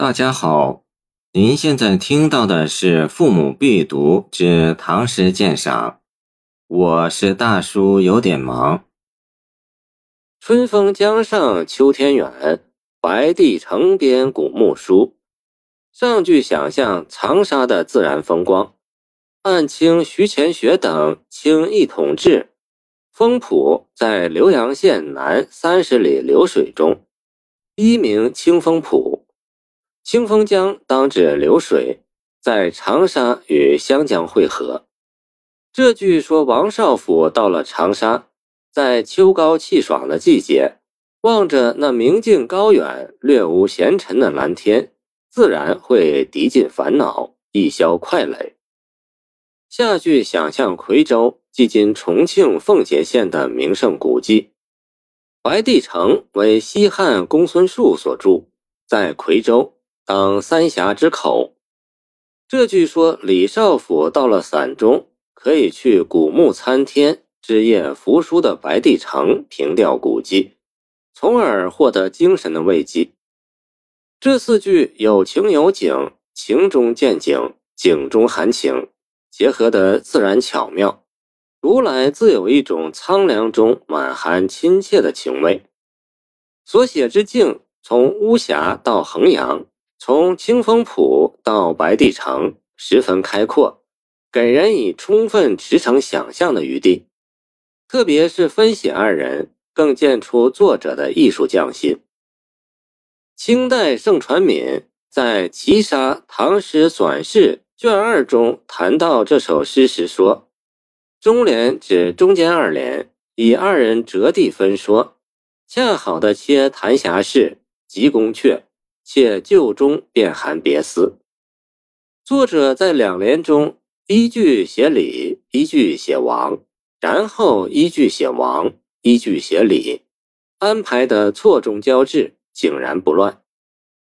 大家好，您现在听到的是《父母必读之唐诗鉴赏》，我是大叔，有点忙。春风江上秋天远，白帝城边古木疏。上句想象长沙的自然风光，按清徐乾学等清一统志，风浦在浏阳县南三十里流水中，一名清风浦。清风江当指流水，在长沙与湘江汇合。这句说王少府到了长沙，在秋高气爽的季节，望着那明净高远、略无闲尘的蓝天，自然会涤尽烦恼，一消快累。下句想象夔州，即今重庆奉节县的名胜古迹，白帝城为西汉公孙述所筑，在夔州。当三峡之口，这句说李少府到了散中，可以去古木参天、枝叶扶疏的白帝城凭吊古迹，从而获得精神的慰藉。这四句有情有景，情中见景，景中含情，结合得自然巧妙，读来自有一种苍凉中满含亲切的情味。所写之境，从巫峡到衡阳。从清风浦到白帝城，十分开阔，给人以充分驰骋想象的余地。特别是分写二人，更见出作者的艺术匠心。清代盛传敏在《齐沙唐诗纂事》卷二中谈到这首诗时说：“中联指中间二联，以二人折地分说，恰好的切谈侠事，及宫阙。”且旧中便含别思。作者在两联中一句写李，一句写王，然后一句写王，一句写李，安排的错综交织，井然不乱，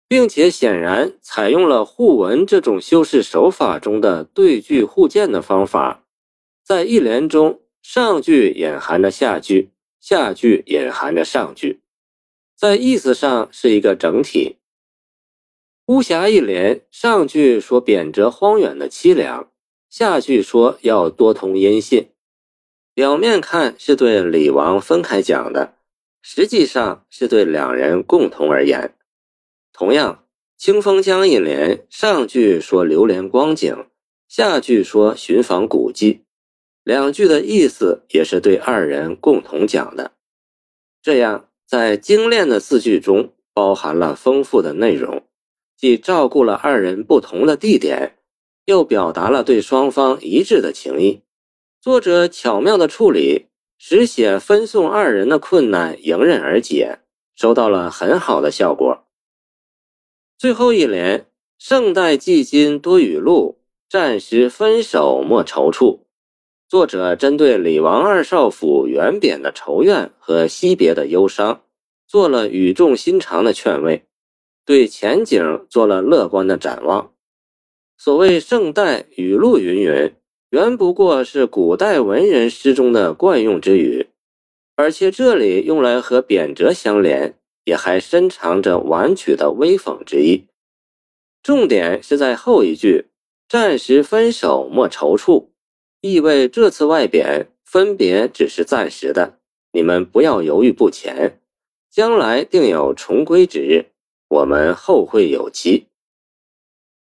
并且显然采用了互文这种修饰手法中的对句互鉴的方法，在一联中上句隐含着下句，下句隐含着上句，在意思上是一个整体。巫峡一联，上句说贬谪荒远的凄凉，下句说要多通音信。表面看是对李王分开讲的，实际上是对两人共同而言。同样，清风江一联，上句说流连光景，下句说寻访古迹，两句的意思也是对二人共同讲的。这样，在精炼的四句中，包含了丰富的内容。既照顾了二人不同的地点，又表达了对双方一致的情谊。作者巧妙的处理，使写分送二人的困难迎刃而解，收到了很好的效果。最后一联“盛代寄今多雨露，暂时分手莫踌躇”，作者针对李王二少府远贬的仇怨和惜别的忧伤，做了语重心长的劝慰。对前景做了乐观的展望。所谓“盛代雨露云云”，原不过是古代文人诗中的惯用之语，而且这里用来和贬谪相连，也还深藏着婉曲的微讽之意。重点是在后一句“暂时分手莫踌躇”，意味这次外贬分别只是暂时的，你们不要犹豫不前，将来定有重归之日。我们后会有期。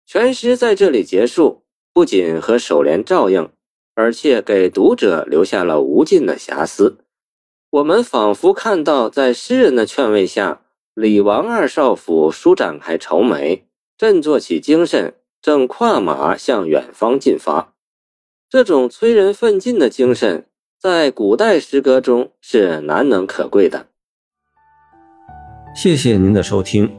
全诗在这里结束，不仅和首联照应，而且给读者留下了无尽的遐思。我们仿佛看到，在诗人的劝慰下，李王二少府舒展开愁眉，振作起精神，正跨马向远方进发。这种催人奋进的精神，在古代诗歌中是难能可贵的。谢谢您的收听。